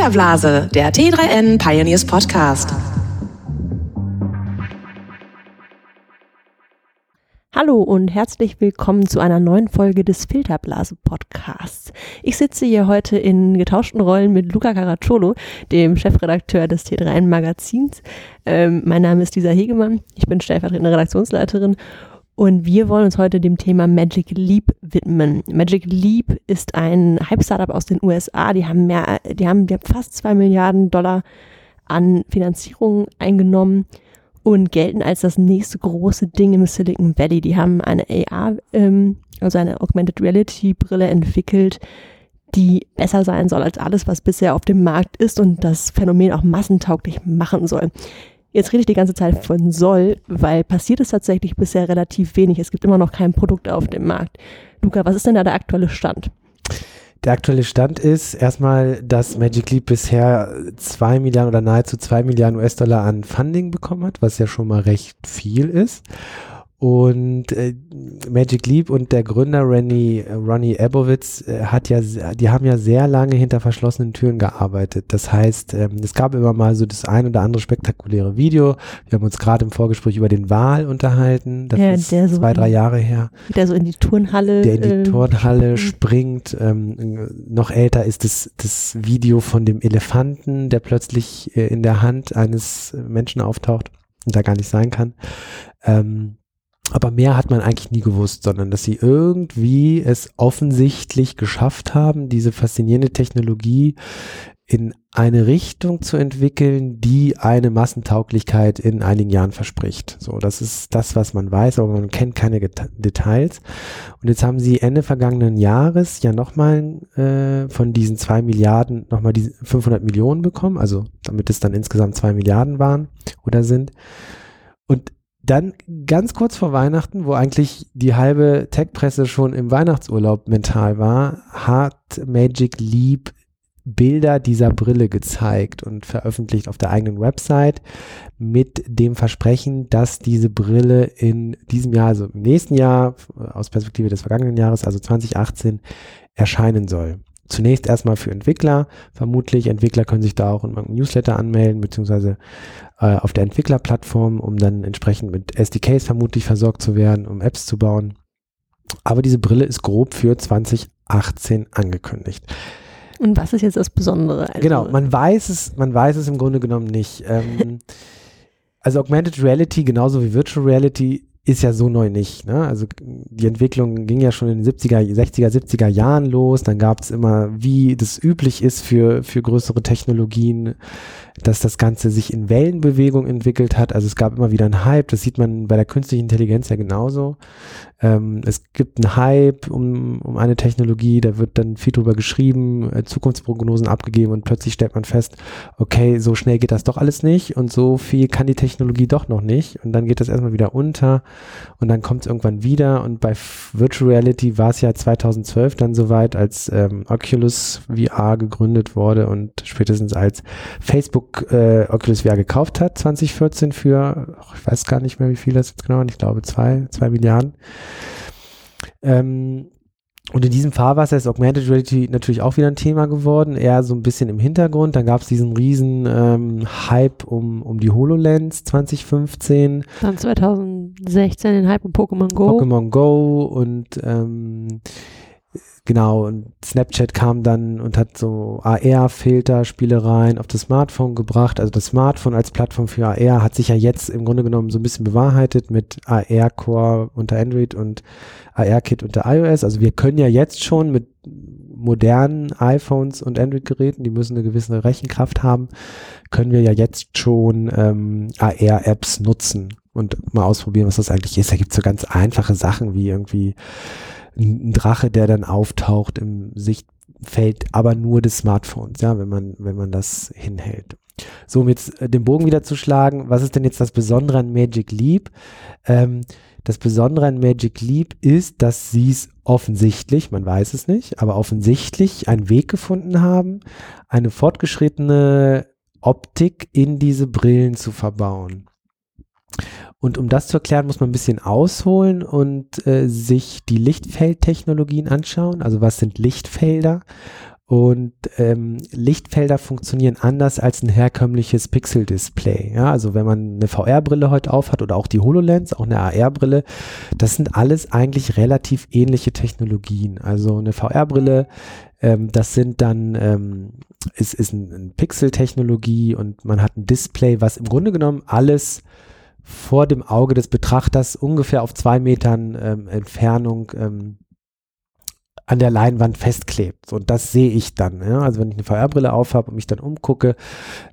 Filterblase, der T3N Pioneers Podcast. Hallo und herzlich willkommen zu einer neuen Folge des Filterblase Podcasts. Ich sitze hier heute in getauschten Rollen mit Luca Caracciolo, dem Chefredakteur des T3N Magazins. Ähm, mein Name ist Lisa Hegemann, ich bin stellvertretende Redaktionsleiterin und wir wollen uns heute dem Thema Magic Leap widmen. Magic Leap ist ein Hype-Startup aus den USA. Die haben mehr, die haben, die haben fast zwei Milliarden Dollar an Finanzierung eingenommen und gelten als das nächste große Ding im Silicon Valley. Die haben eine AR, ähm, also eine Augmented Reality Brille entwickelt, die besser sein soll als alles, was bisher auf dem Markt ist und das Phänomen auch massentauglich machen soll. Jetzt rede ich die ganze Zeit von soll, weil passiert ist tatsächlich bisher relativ wenig. Es gibt immer noch kein Produkt auf dem Markt. Luca, was ist denn da der aktuelle Stand? Der aktuelle Stand ist erstmal, dass Magic Leap bisher zwei Milliarden oder nahezu zwei Milliarden US-Dollar an Funding bekommen hat, was ja schon mal recht viel ist. Und äh, Magic Leap und der Gründer Ronnie, Ronnie Abowitz äh, hat ja, die haben ja sehr lange hinter verschlossenen Türen gearbeitet. Das heißt, ähm, es gab immer mal so das ein oder andere spektakuläre Video. Wir haben uns gerade im Vorgespräch über den Wahl unterhalten. Das Ja, ist der so zwei, drei Jahre her. Der so in die Turnhalle. Der in die ähm, Turnhalle springt. springt. Ähm, noch älter ist das, das Video von dem Elefanten, der plötzlich äh, in der Hand eines Menschen auftaucht und da gar nicht sein kann. Ähm, aber mehr hat man eigentlich nie gewusst, sondern dass sie irgendwie es offensichtlich geschafft haben, diese faszinierende Technologie in eine Richtung zu entwickeln, die eine Massentauglichkeit in einigen Jahren verspricht. So, das ist das, was man weiß, aber man kennt keine Geta- Details. Und jetzt haben sie Ende vergangenen Jahres ja nochmal äh, von diesen zwei Milliarden nochmal die 500 Millionen bekommen, also damit es dann insgesamt zwei Milliarden waren oder sind. Und dann ganz kurz vor Weihnachten, wo eigentlich die halbe Tech-Presse schon im Weihnachtsurlaub mental war, hat Magic Leap Bilder dieser Brille gezeigt und veröffentlicht auf der eigenen Website mit dem Versprechen, dass diese Brille in diesem Jahr, also im nächsten Jahr, aus Perspektive des vergangenen Jahres, also 2018, erscheinen soll. Zunächst erstmal für Entwickler, vermutlich. Entwickler können sich da auch in irgendeinem Newsletter anmelden, beziehungsweise äh, auf der Entwicklerplattform, um dann entsprechend mit SDKs vermutlich versorgt zu werden, um Apps zu bauen. Aber diese Brille ist grob für 2018 angekündigt. Und was ist jetzt das Besondere? Also, Genau, man weiß es, man weiß es im Grunde genommen nicht. Ähm, also Augmented Reality, genauso wie Virtual Reality, ist ja so neu nicht. Ne? Also die Entwicklung ging ja schon in den 70er, 60er, 70er Jahren los. Dann gab es immer, wie das üblich ist für, für größere Technologien, dass das Ganze sich in Wellenbewegung entwickelt hat. Also es gab immer wieder einen Hype. Das sieht man bei der künstlichen Intelligenz ja genauso. Ähm, es gibt einen Hype um, um eine Technologie, da wird dann viel drüber geschrieben, äh, Zukunftsprognosen abgegeben und plötzlich stellt man fest, okay, so schnell geht das doch alles nicht und so viel kann die Technologie doch noch nicht und dann geht das erstmal wieder unter und dann kommt es irgendwann wieder und bei Virtual Reality war es ja 2012 dann soweit, als ähm, Oculus VR gegründet wurde und spätestens als Facebook äh, Oculus VR gekauft hat, 2014 für, ich weiß gar nicht mehr, wie viel das jetzt genau, ich glaube zwei, zwei Milliarden. Ähm, und in diesem Fahrwasser ist Augmented Reality natürlich auch wieder ein Thema geworden, eher so ein bisschen im Hintergrund. Dann gab es diesen riesen ähm, Hype um, um die HoloLens 2015, Dann 2016 den Hype um Pokémon Go. Pokémon Go und ähm, genau, und Snapchat kam dann und hat so AR-Filter, Spielereien auf das Smartphone gebracht. Also das Smartphone als Plattform für AR hat sich ja jetzt im Grunde genommen so ein bisschen bewahrheitet mit AR-Core unter Android und AR-Kit unter iOS. Also wir können ja jetzt schon mit modernen iPhones und Android-Geräten, die müssen eine gewisse Rechenkraft haben, können wir ja jetzt schon ähm, AR-Apps nutzen und mal ausprobieren, was das eigentlich ist. Da gibt es so ganz einfache Sachen wie irgendwie ein Drache, der dann auftaucht im Sichtfeld, aber nur des Smartphones, ja, wenn man, wenn man das hinhält. So, um jetzt äh, den Bogen wieder zu schlagen, was ist denn jetzt das Besondere an Magic Leap? Ähm, das Besondere an Magic Leap ist, dass sie es offensichtlich, man weiß es nicht, aber offensichtlich einen Weg gefunden haben, eine fortgeschrittene Optik in diese Brillen zu verbauen. Und um das zu erklären, muss man ein bisschen ausholen und äh, sich die Lichtfeldtechnologien anschauen. Also was sind Lichtfelder? und ähm, Lichtfelder funktionieren anders als ein herkömmliches Pixel-Display. Ja, also wenn man eine VR-Brille heute aufhat oder auch die HoloLens, auch eine AR-Brille, das sind alles eigentlich relativ ähnliche Technologien. Also eine VR-Brille, ähm, das sind dann, ähm, ist, ist ein, ein Pixel-Technologie und man hat ein Display, was im Grunde genommen alles vor dem Auge des Betrachters ungefähr auf zwei Metern ähm, Entfernung ähm, an der Leinwand festklebt. Und das sehe ich dann. Ja? Also wenn ich eine VR-Brille aufhabe und mich dann umgucke,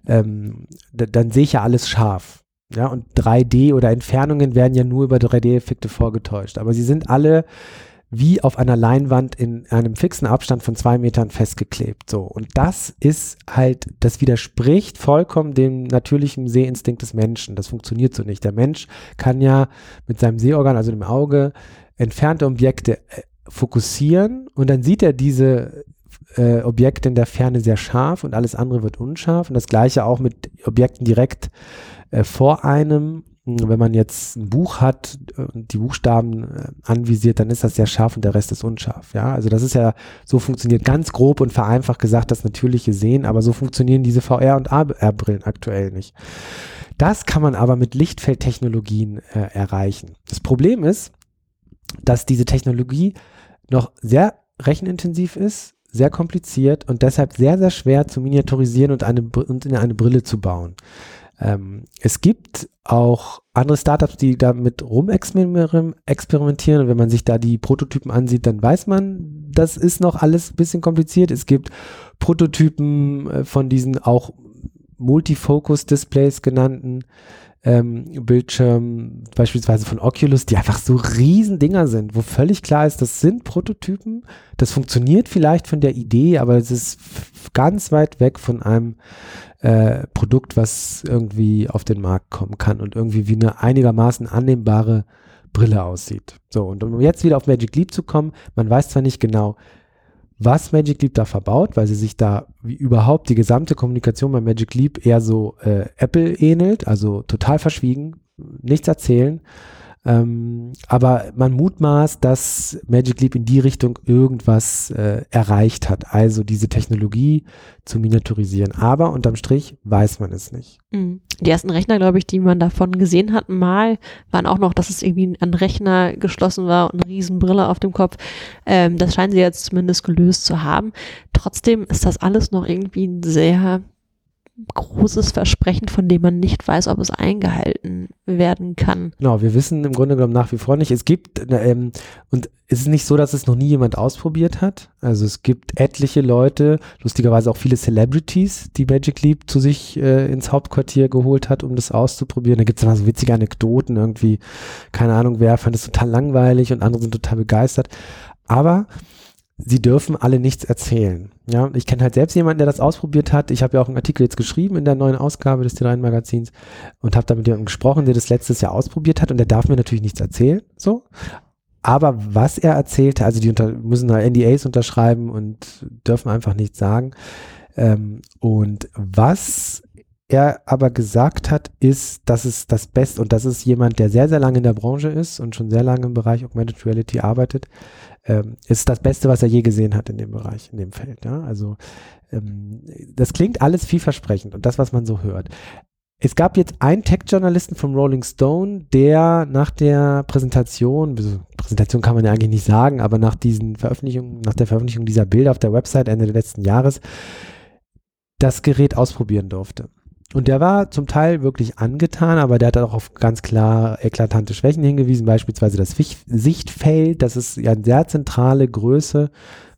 ähm, dann sehe ich ja alles scharf. Ja, und 3D oder Entfernungen werden ja nur über 3D-Effekte vorgetäuscht. Aber sie sind alle wie auf einer Leinwand in einem fixen Abstand von zwei Metern festgeklebt. So. Und das ist halt, das widerspricht vollkommen dem natürlichen Sehinstinkt des Menschen. Das funktioniert so nicht. Der Mensch kann ja mit seinem Sehorgan, also dem Auge, entfernte Objekte äh, fokussieren und dann sieht er diese äh, Objekte in der Ferne sehr scharf und alles andere wird unscharf. Und das gleiche auch mit Objekten direkt äh, vor einem. Wenn man jetzt ein Buch hat und die Buchstaben äh, anvisiert, dann ist das sehr scharf und der Rest ist unscharf. Ja, also das ist ja, so funktioniert ganz grob und vereinfacht gesagt das natürliche Sehen, aber so funktionieren diese VR- und AR-Brillen aktuell nicht. Das kann man aber mit Lichtfeldtechnologien äh, erreichen. Das Problem ist, dass diese Technologie noch sehr rechenintensiv ist, sehr kompliziert und deshalb sehr, sehr schwer zu miniaturisieren und, eine, und in eine Brille zu bauen. Ähm, es gibt auch andere Startups, die damit rumexperimentieren und wenn man sich da die Prototypen ansieht, dann weiß man, das ist noch alles ein bisschen kompliziert. Es gibt Prototypen äh, von diesen auch Multifocus-Displays genannten ähm, Bildschirm, beispielsweise von Oculus, die einfach so riesen Dinger sind, wo völlig klar ist, das sind Prototypen, das funktioniert vielleicht von der Idee, aber es ist ganz weit weg von einem äh, Produkt, was irgendwie auf den Markt kommen kann und irgendwie wie eine einigermaßen annehmbare Brille aussieht. So, und um jetzt wieder auf Magic Leap zu kommen, man weiß zwar nicht genau, was Magic Leap da verbaut, weil sie sich da wie überhaupt die gesamte Kommunikation bei Magic Leap eher so äh, Apple ähnelt, also total verschwiegen, nichts erzählen. Ähm, aber man mutmaßt, dass Magic Leap in die Richtung irgendwas äh, erreicht hat, also diese Technologie zu miniaturisieren. Aber unterm Strich weiß man es nicht. Mhm. Die ersten Rechner, glaube ich, die man davon gesehen hat, mal, waren auch noch, dass es irgendwie ein Rechner geschlossen war und eine Riesenbrille auf dem Kopf. Ähm, das scheinen sie jetzt zumindest gelöst zu haben. Trotzdem ist das alles noch irgendwie ein sehr großes Versprechen, von dem man nicht weiß, ob es eingehalten werden kann. Genau, wir wissen im Grunde genommen nach wie vor nicht. Es gibt, ähm, und es ist nicht so, dass es noch nie jemand ausprobiert hat. Also es gibt etliche Leute, lustigerweise auch viele Celebrities, die Magic Leap zu sich äh, ins Hauptquartier geholt hat, um das auszuprobieren. Da gibt es immer so witzige Anekdoten irgendwie, keine Ahnung wer, fand es total langweilig und andere sind total begeistert. Aber sie dürfen alle nichts erzählen. Ja, ich kenne halt selbst jemanden, der das ausprobiert hat. Ich habe ja auch einen Artikel jetzt geschrieben in der neuen Ausgabe des T3 Magazins und habe da mit jemandem gesprochen, der das letztes Jahr ausprobiert hat und der darf mir natürlich nichts erzählen, so. Aber was er erzählte, also die unter, müssen da NDAs unterschreiben und dürfen einfach nichts sagen. Ähm, und was er aber gesagt hat, ist, dass es das Beste, und das ist jemand, der sehr, sehr lange in der Branche ist und schon sehr lange im Bereich Augmented Reality arbeitet, ähm, ist das Beste, was er je gesehen hat in dem Bereich, in dem Feld. Ja? Also ähm, das klingt alles vielversprechend und das, was man so hört. Es gab jetzt einen Tech-Journalisten vom Rolling Stone, der nach der Präsentation, Präsentation kann man ja eigentlich nicht sagen, aber nach diesen Veröffentlichungen, nach der Veröffentlichung dieser Bilder auf der Website Ende letzten Jahres das Gerät ausprobieren durfte. Und der war zum Teil wirklich angetan, aber der hat auch auf ganz klar eklatante Schwächen hingewiesen, beispielsweise das Sichtfeld, das ist ja eine sehr zentrale Größe,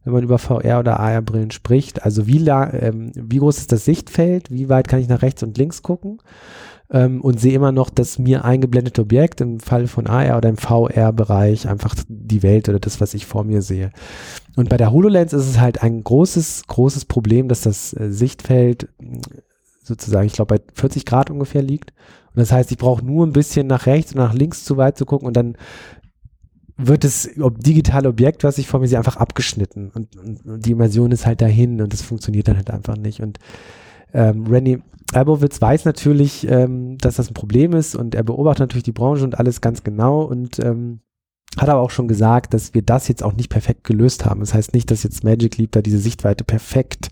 wenn man über VR oder AR-Brillen spricht. Also wie, ähm, wie groß ist das Sichtfeld, wie weit kann ich nach rechts und links gucken ähm, und sehe immer noch das mir eingeblendete Objekt, im Fall von AR oder im VR-Bereich einfach die Welt oder das, was ich vor mir sehe. Und bei der HoloLens ist es halt ein großes, großes Problem, dass das äh, Sichtfeld sozusagen, ich glaube, bei 40 Grad ungefähr liegt. Und das heißt, ich brauche nur ein bisschen nach rechts und nach links zu weit zu gucken und dann wird das digitale Objekt, was ich vor mir sehe, einfach abgeschnitten und, und, und die Immersion ist halt dahin und das funktioniert dann halt einfach nicht. Und ähm, Randy Albowitz weiß natürlich, ähm, dass das ein Problem ist und er beobachtet natürlich die Branche und alles ganz genau und ähm, hat aber auch schon gesagt, dass wir das jetzt auch nicht perfekt gelöst haben. Das heißt nicht, dass jetzt Magic Leap da diese Sichtweite perfekt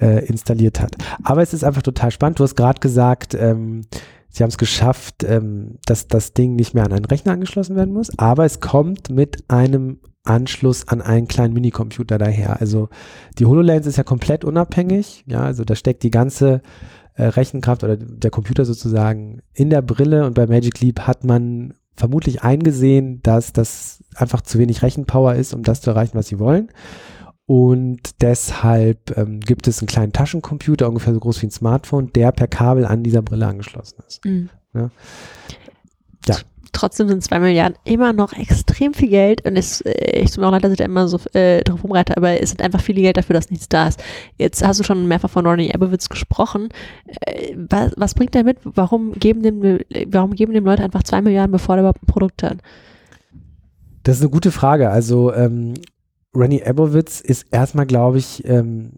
äh, installiert hat. Aber es ist einfach total spannend. Du hast gerade gesagt, ähm, sie haben es geschafft, ähm, dass das Ding nicht mehr an einen Rechner angeschlossen werden muss, aber es kommt mit einem Anschluss an einen kleinen Minicomputer daher. Also die HoloLens ist ja komplett unabhängig. Ja, also da steckt die ganze äh, Rechenkraft oder der Computer sozusagen in der Brille und bei Magic Leap hat man vermutlich eingesehen, dass das einfach zu wenig Rechenpower ist, um das zu erreichen, was sie wollen. Und deshalb ähm, gibt es einen kleinen Taschencomputer, ungefähr so groß wie ein Smartphone, der per Kabel an dieser Brille angeschlossen ist. Mhm. Ja. ja. Trotzdem sind zwei Milliarden immer noch extrem viel Geld und es, äh, ich tut mir auch leid, dass ich da immer so äh, drauf rumreite, aber es ist einfach viel Geld dafür, dass nichts da ist. Jetzt hast du schon mehrfach von Ronnie Ebowitz gesprochen. Äh, was, was bringt der mit? Warum geben dem, warum geben dem Leute einfach zwei Milliarden, bevor der überhaupt ein Produkt hat? Das ist eine gute Frage. Also ähm, Rennie Ebowitz ist erstmal, glaube ich, ähm,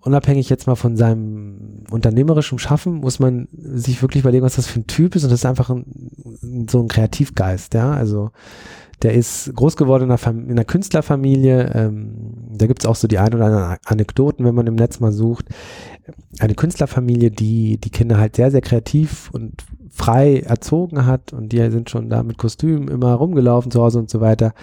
unabhängig jetzt mal von seinem unternehmerischen Schaffen, muss man sich wirklich überlegen, was das für ein Typ ist. Und das ist einfach ein, so ein Kreativgeist, ja. Also der ist groß geworden in einer, Fam in einer Künstlerfamilie. Ähm, da gibt es auch so die ein oder anderen Anekdoten, wenn man im Netz mal sucht. Eine Künstlerfamilie, die die Kinder halt sehr, sehr kreativ und frei erzogen hat und die sind schon da mit Kostümen immer rumgelaufen zu Hause und so weiter.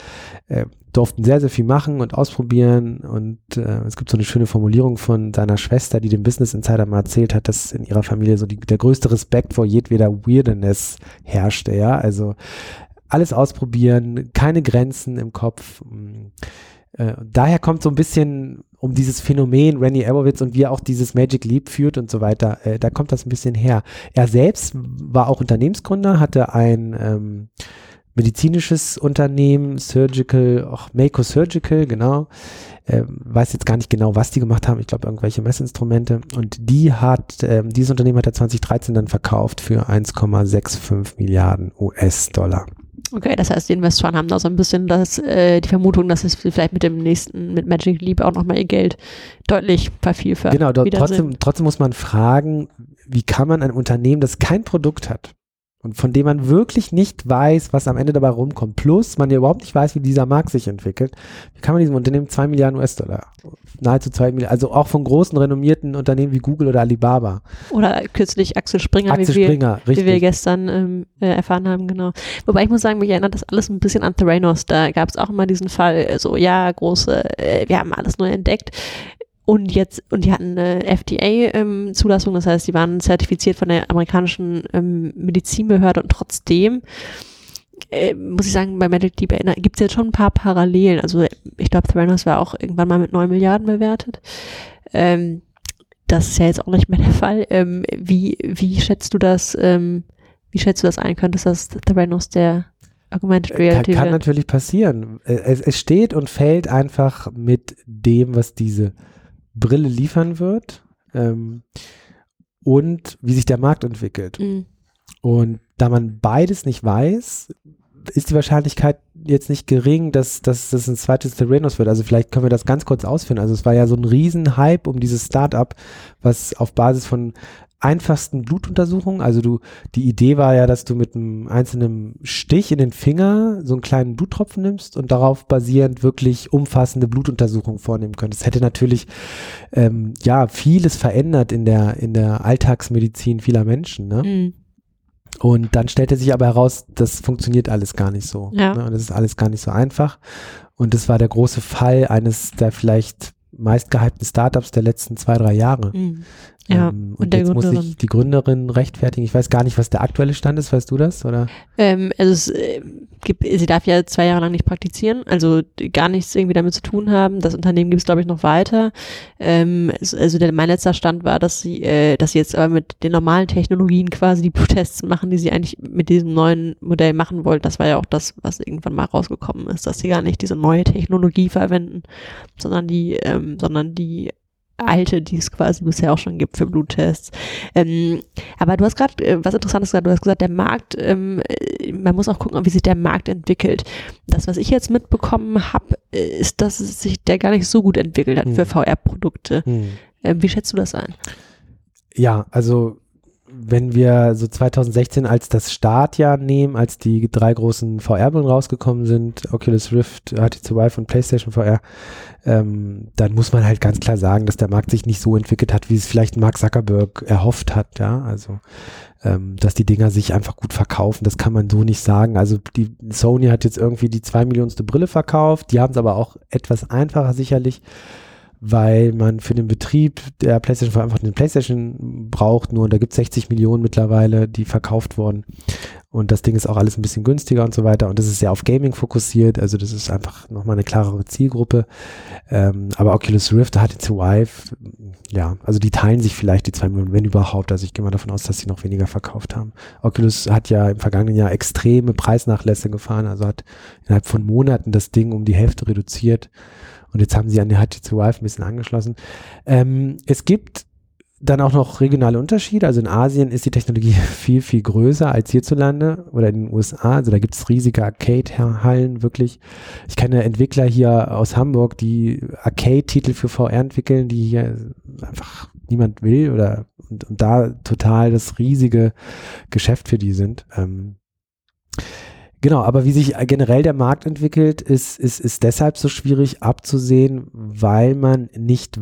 Äh, durften sehr, sehr viel machen und ausprobieren. Und äh, es gibt so eine schöne Formulierung von seiner Schwester, die dem Business Insider mal erzählt hat, dass in ihrer Familie so die, der größte Respekt vor jedweder Weirdness herrschte. Ja, also alles ausprobieren, keine Grenzen im Kopf. Äh, daher kommt so ein bisschen um dieses Phänomen Randy Abowitz und wie er auch dieses Magic Leap führt und so weiter. Äh, da kommt das ein bisschen her. Er selbst war auch Unternehmensgründer, hatte ein ähm, medizinisches Unternehmen, Surgical, auch Mako Surgical, genau. Äh, weiß jetzt gar nicht genau, was die gemacht haben. Ich glaube, irgendwelche Messinstrumente. Und die hat, äh, dieses Unternehmen hat er 2013 dann verkauft für 1,65 Milliarden US-Dollar. Okay, das heißt, die Investoren haben da so ein bisschen das, äh, die Vermutung, dass es vielleicht mit dem nächsten, mit Magic Leap auch nochmal ihr Geld deutlich vervielfacht. Genau, trotzdem, trotzdem muss man fragen, wie kann man ein Unternehmen, das kein Produkt hat, und von dem man wirklich nicht weiß, was am Ende dabei rumkommt. Plus, man ja überhaupt nicht weiß, wie dieser Markt sich entwickelt. Wie kann man diesem Unternehmen zwei Milliarden US-Dollar, nahezu zwei Milliarden, also auch von großen, renommierten Unternehmen wie Google oder Alibaba. Oder kürzlich Axel Springer, Axel wie, Springer wir, wie wir gestern ähm, äh, erfahren haben, genau. Wobei ich muss sagen, mich erinnert das alles ein bisschen an Theranos. Da gab es auch immer diesen Fall, so, ja, große, äh, wir haben alles neu entdeckt. Und jetzt, und die hatten eine FDA-Zulassung, ähm, das heißt, die waren zertifiziert von der amerikanischen ähm, Medizinbehörde und trotzdem äh, muss ich sagen, bei Medical Deep gibt es jetzt schon ein paar Parallelen. Also ich glaube, Theranos war auch irgendwann mal mit 9 Milliarden bewertet. Ähm, das ist ja jetzt auch nicht mehr der Fall. Ähm, wie, wie schätzt du das, ähm, wie schätzt du das ein? Könntest das Theranos der Augmented Reality kann, kann natürlich passieren. Es, es steht und fällt einfach mit dem, was diese Brille liefern wird ähm, und wie sich der Markt entwickelt. Mhm. Und da man beides nicht weiß, ist die Wahrscheinlichkeit jetzt nicht gering, dass, dass das ein zweites Theranos wird. Also vielleicht können wir das ganz kurz ausführen. Also es war ja so ein Riesenhype um dieses Startup, was auf Basis von einfachsten Blutuntersuchungen. Also du, die Idee war ja, dass du mit einem einzelnen Stich in den Finger so einen kleinen Bluttropfen nimmst und darauf basierend wirklich umfassende Blutuntersuchungen vornehmen könntest. Das hätte natürlich ähm, ja vieles verändert in der in der Alltagsmedizin vieler Menschen. Ne? Mhm. Und dann stellte sich aber heraus, das funktioniert alles gar nicht so. Ja. Ne? Und das ist alles gar nicht so einfach. Und das war der große Fall eines der vielleicht meistgehypten Startups der letzten zwei, drei Jahre. Mhm. Ja, ähm, und, und jetzt muss sich die Gründerin rechtfertigen. Ich weiß gar nicht, was der aktuelle Stand ist. Weißt du das? Oder? Ähm, also es äh, gibt, sie darf ja zwei Jahre lang nicht praktizieren, also gar nichts irgendwie damit zu tun haben. Das Unternehmen gibt es, glaube ich, noch weiter. Ähm, also der, mein letzter Stand war, dass sie, äh, dass sie jetzt aber mit den normalen Technologien quasi die Bluttests machen, die sie eigentlich mit diesem neuen Modell machen wollten. Das war ja auch das, was irgendwann mal rausgekommen ist, dass sie gar nicht diese neue Technologie verwenden, sondern die, ähm, sondern die alte, die es quasi bisher auch schon gibt für Bluttests. Ähm, aber du hast gerade äh, was Interessantes gesagt. Du hast gesagt, der Markt, ähm, äh, man muss auch gucken, wie sich der Markt entwickelt. Das, was ich jetzt mitbekommen habe, äh, ist, dass es sich der gar nicht so gut entwickelt hat hm. für VR-Produkte. Hm. Ähm, wie schätzt du das ein? Ja, also wenn wir so 2016 als das Startjahr nehmen, als die drei großen VR-Brillen rausgekommen sind, Oculus Rift, HTC Vive und PlayStation VR, ähm, dann muss man halt ganz klar sagen, dass der Markt sich nicht so entwickelt hat, wie es vielleicht Mark Zuckerberg erhofft hat, ja, also ähm, dass die Dinger sich einfach gut verkaufen, das kann man so nicht sagen. Also die Sony hat jetzt irgendwie die zwei Millionste Brille verkauft, die haben es aber auch etwas einfacher sicherlich weil man für den Betrieb der PlayStation einfach den PlayStation braucht. Nur da gibt es 60 Millionen mittlerweile, die verkauft wurden. Und das Ding ist auch alles ein bisschen günstiger und so weiter. Und das ist sehr auf Gaming fokussiert. Also das ist einfach nochmal eine klarere Zielgruppe. Ähm, aber Oculus Rift, HTC Vive, ja, also die teilen sich vielleicht die zwei Millionen, wenn überhaupt. Also ich gehe mal davon aus, dass sie noch weniger verkauft haben. Oculus hat ja im vergangenen Jahr extreme Preisnachlässe gefahren. Also hat innerhalb von Monaten das Ding um die Hälfte reduziert. Und jetzt haben sie an die HTC Vive ein bisschen angeschlossen. Ähm, es gibt dann auch noch regionale Unterschiede. Also in Asien ist die Technologie viel, viel größer als hierzulande oder in den USA. Also da gibt es riesige Arcade-Hallen, wirklich. Ich kenne Entwickler hier aus Hamburg, die Arcade-Titel für VR entwickeln, die hier einfach niemand will oder und, und da total das riesige Geschäft für die sind. Ähm, Genau, aber wie sich generell der Markt entwickelt, ist, ist, ist deshalb so schwierig abzusehen, weil man nicht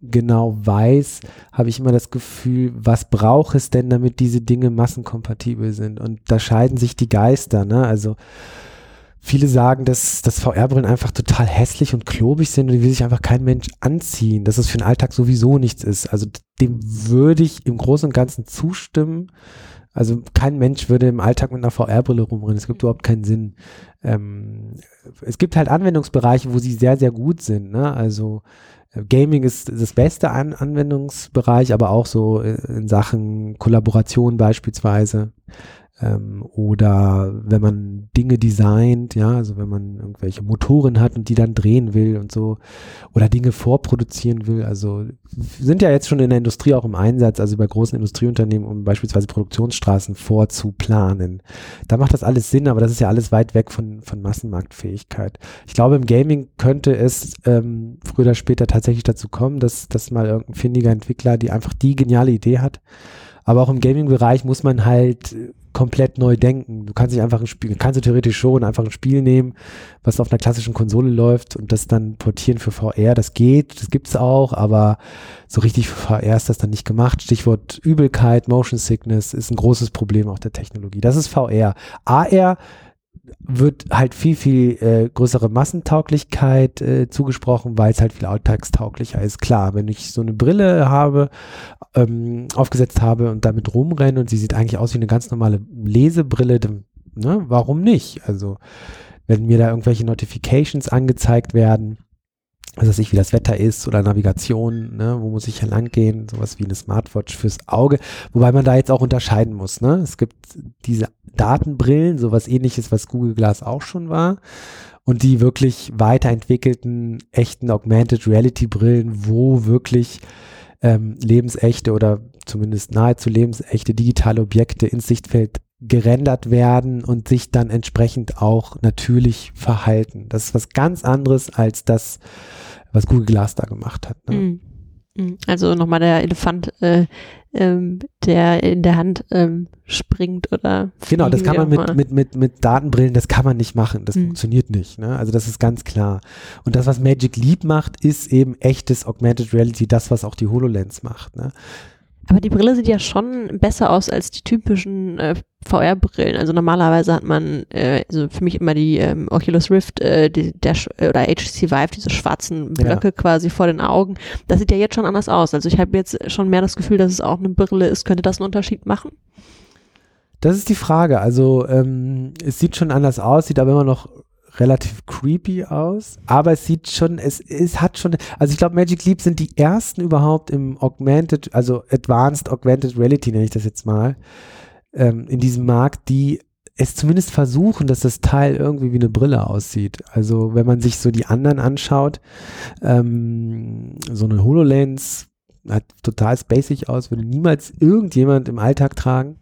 genau weiß, habe ich immer das Gefühl, was braucht es denn, damit diese Dinge massenkompatibel sind? Und da scheiden sich die Geister. Ne? Also viele sagen, dass, dass VR-Brillen einfach total hässlich und klobig sind und die will sich einfach kein Mensch anziehen, dass es für den Alltag sowieso nichts ist. Also dem würde ich im Großen und Ganzen zustimmen. Also kein Mensch würde im Alltag mit einer VR-Brille rumrennen. Es gibt überhaupt keinen Sinn. Ähm, es gibt halt Anwendungsbereiche, wo sie sehr, sehr gut sind. Ne? Also äh, Gaming ist das beste An Anwendungsbereich, aber auch so äh, in Sachen Kollaboration beispielsweise ähm, oder wenn man Dinge designt, ja, also wenn man irgendwelche Motoren hat und die dann drehen will und so oder Dinge vorproduzieren will, also sind ja jetzt schon in der Industrie auch im Einsatz, also bei großen Industrieunternehmen, um beispielsweise Produktionsstraßen vorzuplanen. Da macht das alles Sinn, aber das ist ja alles weit weg von, von Massenmarktfähigkeit. Ich glaube, im Gaming könnte es ähm, früher oder später tatsächlich dazu kommen, dass, dass mal irgendein findiger Entwickler, die einfach die geniale Idee hat, aber auch im Gaming-Bereich muss man halt komplett neu denken. Du kannst nicht einfach ein Spiel, kannst du theoretisch schon einfach ein Spiel nehmen, was auf einer klassischen Konsole läuft und das dann portieren für VR. Das geht, das gibt's auch, aber so richtig für VR ist das dann nicht gemacht. Stichwort Übelkeit, Motion Sickness ist ein großes Problem auch der Technologie. Das ist VR. AR wird halt viel, viel äh, größere Massentauglichkeit äh, zugesprochen, weil es halt viel alltagstauglicher ist. Klar, wenn ich so eine Brille habe, ähm, aufgesetzt habe und damit rumrenne und sie sieht eigentlich aus wie eine ganz normale Lesebrille, dann, ne, warum nicht? Also, wenn mir da irgendwelche Notifications angezeigt werden, was weiß ich, wie das Wetter ist oder Navigation, ne, wo muss ich hier lang gehen, sowas wie eine Smartwatch fürs Auge, wobei man da jetzt auch unterscheiden muss, ne? Es gibt diese Datenbrillen, sowas ähnliches, was Google Glass auch schon war und die wirklich weiterentwickelten echten Augmented Reality Brillen, wo wirklich ähm, lebensechte oder zumindest nahezu lebensechte digitale Objekte ins Sichtfeld gerendert werden und sich dann entsprechend auch natürlich verhalten. Das ist was ganz anderes als das, was Google Glass da gemacht hat. Ne? Mhm. Mhm. Also nochmal der Elefant, äh, ähm, der in der Hand ähm, springt oder. Genau, das kann man mit, mit, mit, mit Datenbrillen, das kann man nicht machen. Das mhm. funktioniert nicht. Ne? Also das ist ganz klar. Und das, was Magic Leap macht, ist eben echtes Augmented Reality, das, was auch die HoloLens macht. Ne? Aber die Brille sieht ja schon besser aus als die typischen äh, VR-Brillen. Also normalerweise hat man, äh, also für mich immer die ähm, Oculus Rift äh, die, der, oder HTC Vive, diese schwarzen Blöcke ja. quasi vor den Augen. Das sieht ja jetzt schon anders aus. Also ich habe jetzt schon mehr das Gefühl, dass es auch eine Brille ist. Könnte das einen Unterschied machen? Das ist die Frage. Also ähm, es sieht schon anders aus, sieht aber immer noch relativ creepy aus, aber es sieht schon, es, es hat schon, also ich glaube, Magic Leap sind die ersten überhaupt im Augmented, also Advanced Augmented Reality nenne ich das jetzt mal, ähm, in diesem Markt, die es zumindest versuchen, dass das Teil irgendwie wie eine Brille aussieht. Also wenn man sich so die anderen anschaut, ähm, so eine HoloLens hat total spacig aus, würde niemals irgendjemand im Alltag tragen.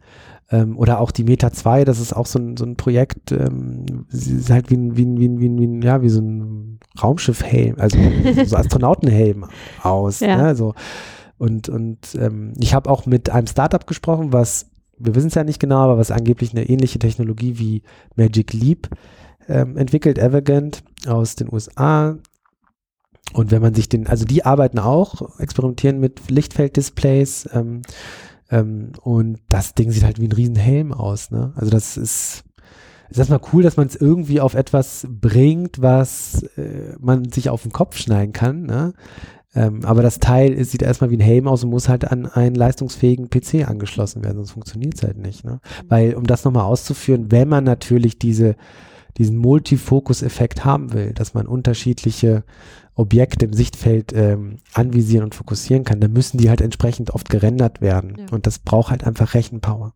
Ähm, oder auch die Meta 2, das ist auch so ein, so ein Projekt, ähm, ist halt wie ein, wie ein, wie ein, wie ein, wie ein ja, wie so ein Raumschiffhelm, also so Astronautenhelm aus. Ja. Ne? So, Und, und ähm, ich habe auch mit einem Startup gesprochen, was, wir wissen es ja nicht genau, aber was angeblich eine ähnliche Technologie wie Magic Leap ähm, entwickelt, Evergant aus den USA. Und wenn man sich den, also die arbeiten auch, experimentieren mit Lichtfelddisplays ähm, ähm, und das Ding sieht halt wie ein Riesenhelm aus. Ne? Also das ist, ist erstmal cool, dass man es irgendwie auf etwas bringt, was äh, man sich auf den Kopf schneiden kann. Ne? Ähm, aber das Teil ist, sieht erstmal wie ein Helm aus und muss halt an einen leistungsfähigen PC angeschlossen werden, sonst funktioniert es halt nicht. Ne? Weil, um das nochmal auszuführen, wenn man natürlich diese, diesen Multifokus-Effekt haben will, dass man unterschiedliche Objekte im Sichtfeld ähm, anvisieren und fokussieren kann, dann müssen die halt entsprechend oft gerendert werden. Ja. Und das braucht halt einfach Rechenpower.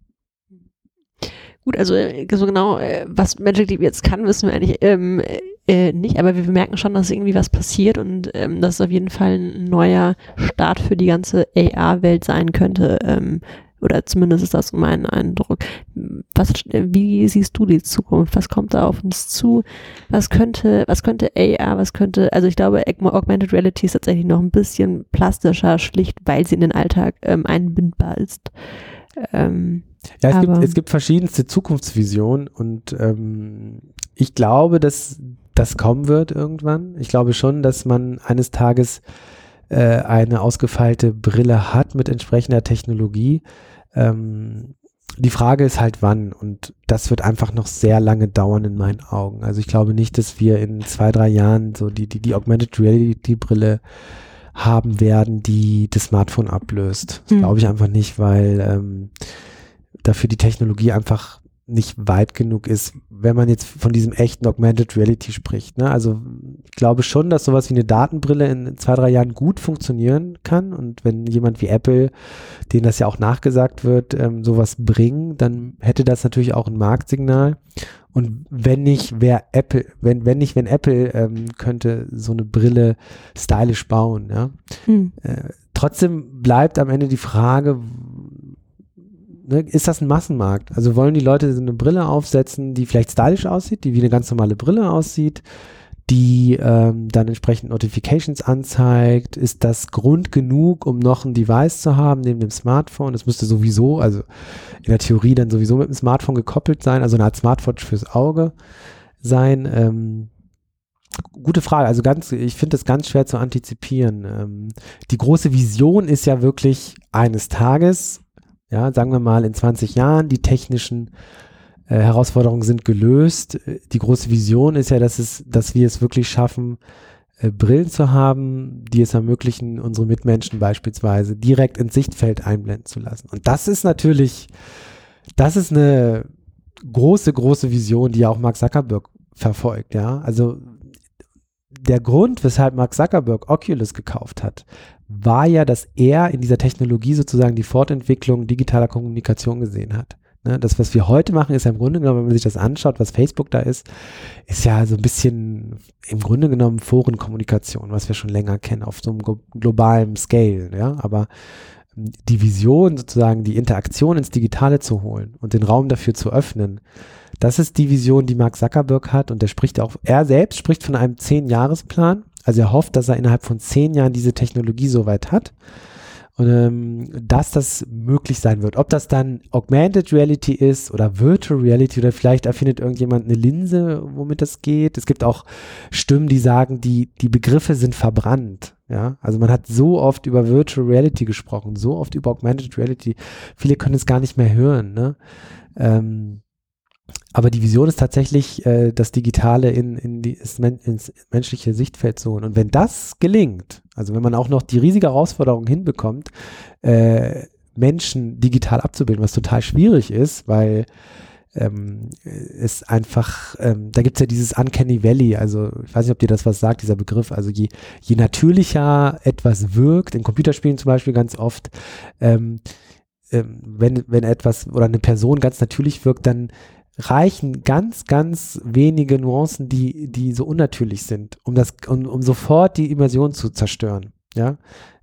Gut, also äh, so genau, äh, was Magic Leap jetzt kann, wissen wir eigentlich ähm, äh, nicht, aber wir merken schon, dass irgendwie was passiert und ähm, dass es auf jeden Fall ein neuer Start für die ganze AR-Welt sein könnte. Ähm, oder zumindest ist das mein Eindruck. Was, wie siehst du die Zukunft? Was kommt da auf uns zu? Was könnte, was könnte AR, was könnte, also ich glaube, Augmented Reality ist tatsächlich noch ein bisschen plastischer, schlicht, weil sie in den Alltag ähm, einbindbar ist. Ähm, ja, es gibt, es gibt verschiedenste Zukunftsvisionen und ähm, ich glaube, dass das kommen wird irgendwann. Ich glaube schon, dass man eines Tages äh, eine ausgefeilte Brille hat mit entsprechender Technologie. Ähm, die Frage ist halt wann und das wird einfach noch sehr lange dauern in meinen Augen. Also ich glaube nicht, dass wir in zwei, drei Jahren so die, die, die Augmented Reality Brille haben werden, die das Smartphone ablöst. Das hm. glaube ich einfach nicht, weil ähm, dafür die Technologie einfach nicht weit genug ist, wenn man jetzt von diesem echten Augmented Reality spricht. Ne? Also ich glaube schon, dass sowas wie eine Datenbrille in zwei, drei Jahren gut funktionieren kann. Und wenn jemand wie Apple, denen das ja auch nachgesagt wird, ähm, sowas bringen, dann hätte das natürlich auch ein Marktsignal. Und wenn nicht, wer Apple, wenn, wenn nicht, wenn Apple ähm, könnte so eine Brille stylisch bauen, ja. Hm. Äh, trotzdem bleibt am Ende die Frage, ne, ist das ein Massenmarkt? Also wollen die Leute so eine Brille aufsetzen, die vielleicht stylisch aussieht, die wie eine ganz normale Brille aussieht, die ähm, dann entsprechend Notifications anzeigt? Ist das Grund genug, um noch ein Device zu haben neben dem Smartphone? Das müsste sowieso, also in der Theorie dann sowieso mit dem Smartphone gekoppelt sein, also eine Art Smartwatch fürs Auge sein. Ähm, gute Frage. Also ganz, ich finde das ganz schwer zu antizipieren. Ähm, die große Vision ist ja wirklich eines Tages ja, sagen wir mal in 20 Jahren, die technischen äh, Herausforderungen sind gelöst. Die große Vision ist ja, dass es, dass wir es wirklich schaffen, äh, Brillen zu haben, die es ermöglichen, unsere Mitmenschen beispielsweise direkt ins Sichtfeld einblenden zu lassen. Und das ist natürlich, das ist eine große, große Vision, die ja auch Mark Zuckerberg verfolgt, ja. Also der Grund, weshalb Mark Zuckerberg Oculus gekauft hat, war ja, dass er in dieser Technologie sozusagen die Fortentwicklung digitaler Kommunikation gesehen hat. Ne, das, was wir heute machen, ist ja im Grunde genommen, wenn man sich das anschaut, was Facebook da ist, ist ja so ein bisschen im Grunde genommen Forenkommunikation, was wir schon länger kennen, auf so einem globalen Scale, ja, aber ähm, die Vision sozusagen, die Interaktion ins Digitale zu holen und den Raum dafür zu öffnen, das ist die Vision, die Mark Zuckerberg hat und der spricht auch, er selbst spricht von einem Zehn-Jahres-Plan also er hofft, dass er innerhalb von zehn Jahren diese Technologie soweit hat. Und ähm, dass das möglich sein wird. Ob das dann Augmented Reality ist oder Virtual Reality oder vielleicht erfindet irgendjemand eine Linse, womit das geht. Es gibt auch Stimmen, die sagen, die, die Begriffe sind verbrannt. Ja, also man hat so oft über Virtual Reality gesprochen, so oft über Augmented Reality. Viele können es gar nicht mehr hören. Ne? Ähm, aber die Vision ist tatsächlich, äh, das Digitale in, in die, ins menschliche Sichtfeld zu holen. Und wenn das gelingt, also wenn man auch noch die riesige Herausforderung hinbekommt, äh, Menschen digital abzubilden, was total schwierig ist, weil ähm, es einfach, ähm, da gibt's ja dieses Uncanny Valley, also ich weiß nicht, ob dir das was sagt, dieser Begriff, also je, je natürlicher etwas wirkt, in Computerspielen zum Beispiel ganz oft, ähm, ähm wenn, wenn etwas oder eine Person ganz natürlich wirkt, dann reichen ganz, ganz wenige Nuancen, die, die so unnatürlich sind, um das, um, um sofort die Immersion zu zerstören. Ja,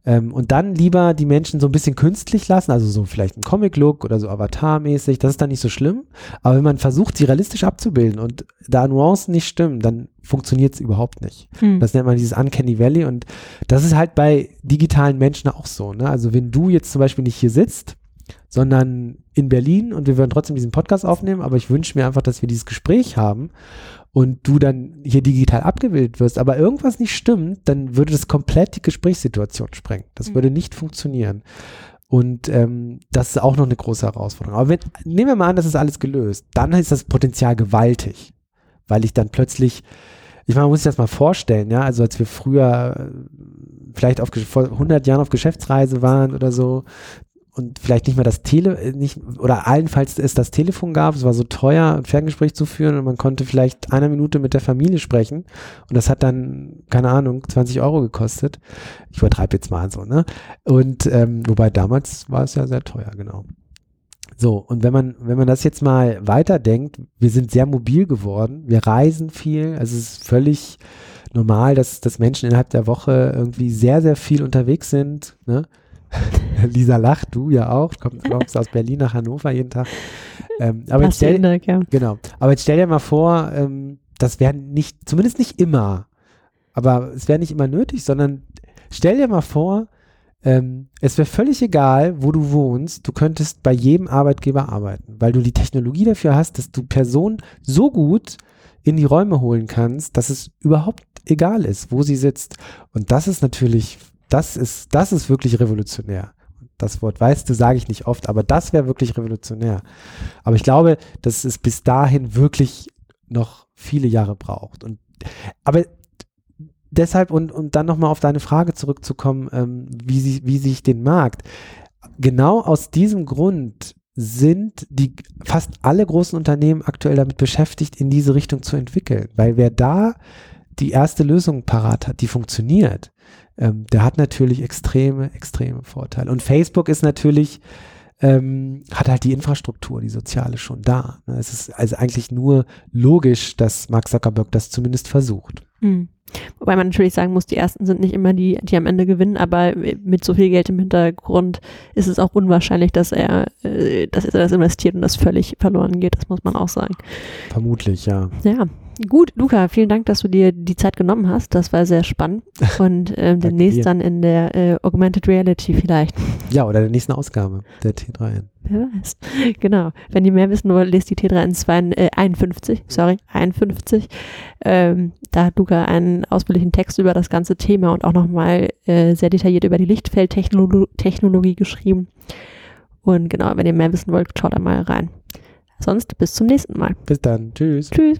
Ähm, und dann lieber die Menschen so ein bisschen künstlich lassen, also so vielleicht ein Comic-Look oder so Avatar-mäßig, das ist dann nicht so schlimm. Aber wenn man versucht, sie realistisch abzubilden und da Nuancen nicht stimmen, dann funktioniert es überhaupt nicht. Hm. Das nennt man dieses Uncanny Valley und das ist halt bei digitalen Menschen auch so. Ne? Also wenn du jetzt zum Beispiel nicht hier sitzt, sondern in Berlin und wir würden trotzdem diesen Podcast aufnehmen, aber ich wünsche mir einfach, dass wir dieses Gespräch haben und du dann hier digital abgebildet wirst, aber irgendwas nicht stimmt, dann würde das komplett die Gesprächssituation sprengen. Das mhm. würde nicht funktionieren. Und ähm, das ist auch noch eine große Herausforderung. Aber wenn, nehmen wir mal an, das ist alles gelöst, dann ist das Potenzial gewaltig, weil ich dann plötzlich, ich meine, man muss sich das mal vorstellen, ja, also als wir früher äh, vielleicht auf, vor 100 Jahren auf Geschäftsreise waren oder so, und vielleicht nicht mehr das Tele, äh, nicht, oder allenfalls es das Telefon gab, es war so teuer, ein Ferngespräch zu führen und man konnte vielleicht eine Minute mit der Familie sprechen und das hat dann, keine Ahnung, 20 Euro gekostet. Ich übertreibe jetzt mal so, ne? Und ähm, wobei damals war es ja sehr teuer, genau. So, und wenn man, wenn man das jetzt mal weiterdenkt, wir sind sehr mobil geworden, wir reisen viel, also es ist völlig normal, dass, dass Menschen innerhalb der Woche irgendwie sehr, sehr viel unterwegs sind, ne? Lisa lacht, du ja auch, kommst, kommst aus Berlin nach Hannover jeden Tag. Ähm, aber jetzt stell, Tag, ja. genau. Aber jetzt stell dir mal vor, ähm, das wäre nicht, zumindest nicht immer, aber es wäre nicht immer nötig, sondern stell dir mal vor, ähm, es wäre völlig egal, wo du wohnst, du könntest bei jedem Arbeitgeber arbeiten, weil du die Technologie dafür hast, dass du Personen so gut in die Räume holen kannst, dass es überhaupt egal ist, wo sie sitzt. Und das ist natürlich das ist, das ist wirklich revolutionär. Das Wort weißt du, sage ich nicht oft, aber das wäre wirklich revolutionär. Aber ich glaube, dass es bis dahin wirklich noch viele Jahre braucht. Und, aber deshalb, und, und dann nochmal auf deine Frage zurückzukommen, ähm, wie, sie, wie sich den Markt, genau aus diesem Grund sind die fast alle großen Unternehmen aktuell damit beschäftigt, in diese Richtung zu entwickeln. Weil wer da die erste Lösung parat hat, die funktioniert, ähm, der hat natürlich extreme, extreme Vorteile. Und Facebook ist natürlich, ähm, hat halt die Infrastruktur, die soziale schon da. Ne? Es ist also eigentlich nur logisch, dass Mark Zuckerberg das zumindest versucht. Mhm. Wobei man natürlich sagen muss, die ersten sind nicht immer die, die am Ende gewinnen, aber mit so viel Geld im Hintergrund ist es auch unwahrscheinlich, dass er, äh, dass er das investiert und das völlig verloren geht. Das muss man auch sagen. Vermutlich, ja. Ja. Gut, Luca, vielen Dank, dass du dir die Zeit genommen hast. Das war sehr spannend. Und ähm, demnächst dann in der äh, Augmented Reality vielleicht. Ja, oder der nächsten Ausgabe der T3N. Wer weiß. Genau. Wenn ihr mehr wissen wollt, lest die T3N äh, 51, sorry, 51. Ähm, da hat Luca einen ausführlichen Text über das ganze Thema und auch nochmal äh, sehr detailliert über die Lichtfeldtechnologie geschrieben. Und genau, wenn ihr mehr wissen wollt, schaut da mal rein. Sonst bis zum nächsten Mal. Bis dann. Tschüss. Tschüss.